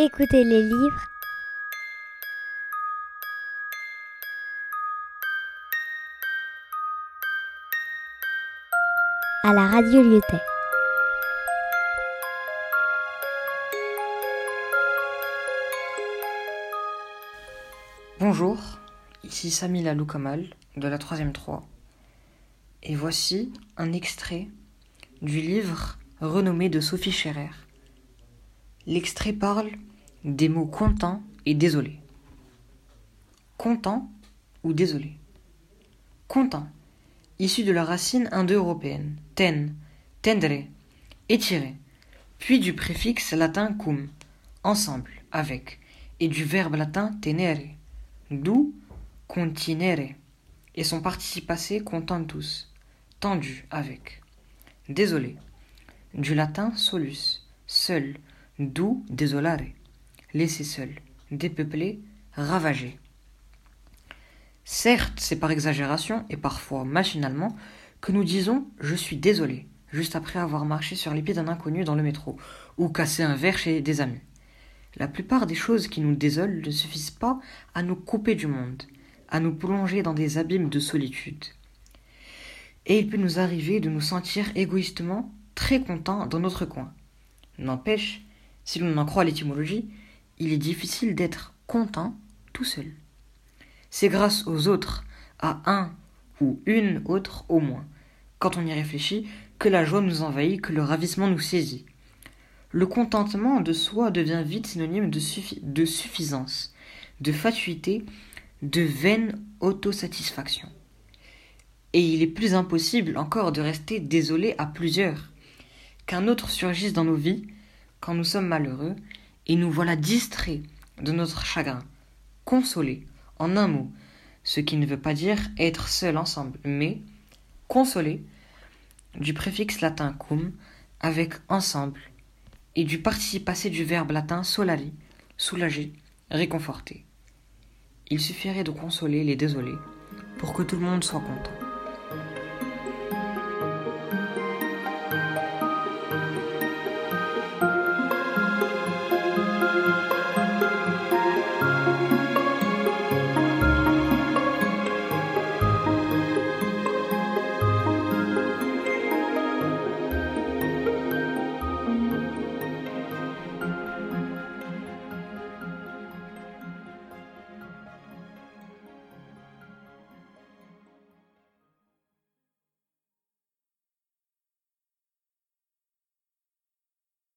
Écoutez les livres. à la radio Lyotet. Bonjour, ici Samila Loukamal de la 3ème 3 et voici un extrait du livre renommé de Sophie Scherer. L'extrait parle des mots content et désolé. Content ou désolé. Content, issu de la racine indo-européenne, ten, tendre, étirer, puis du préfixe latin cum, ensemble, avec, et du verbe latin tenere, d'où continere, et son participe passé contentus, tendu, avec. Désolé, du latin solus, seul, d'où désolare, laissé seul, dépeuplé, ravagé. Certes, c'est par exagération et parfois machinalement que nous disons je suis désolé, juste après avoir marché sur les pieds d'un inconnu dans le métro ou cassé un verre chez des amis. La plupart des choses qui nous désolent ne suffisent pas à nous couper du monde, à nous plonger dans des abîmes de solitude. Et il peut nous arriver de nous sentir égoïstement très contents dans notre coin. N'empêche, si l'on en croit l'étymologie, il est difficile d'être content tout seul. C'est grâce aux autres, à un ou une autre au moins, quand on y réfléchit, que la joie nous envahit, que le ravissement nous saisit. Le contentement de soi devient vite synonyme de, de suffisance, de fatuité, de vaine autosatisfaction. Et il est plus impossible encore de rester désolé à plusieurs, qu'un autre surgisse dans nos vies quand nous sommes malheureux, et nous voilà distraits de notre chagrin, consolés, en un mot, ce qui ne veut pas dire être seul ensemble, mais consoler, du préfixe latin cum, avec ensemble, et du participe passé du verbe latin solari, soulager, réconforter. Il suffirait de consoler les désolés pour que tout le monde soit content.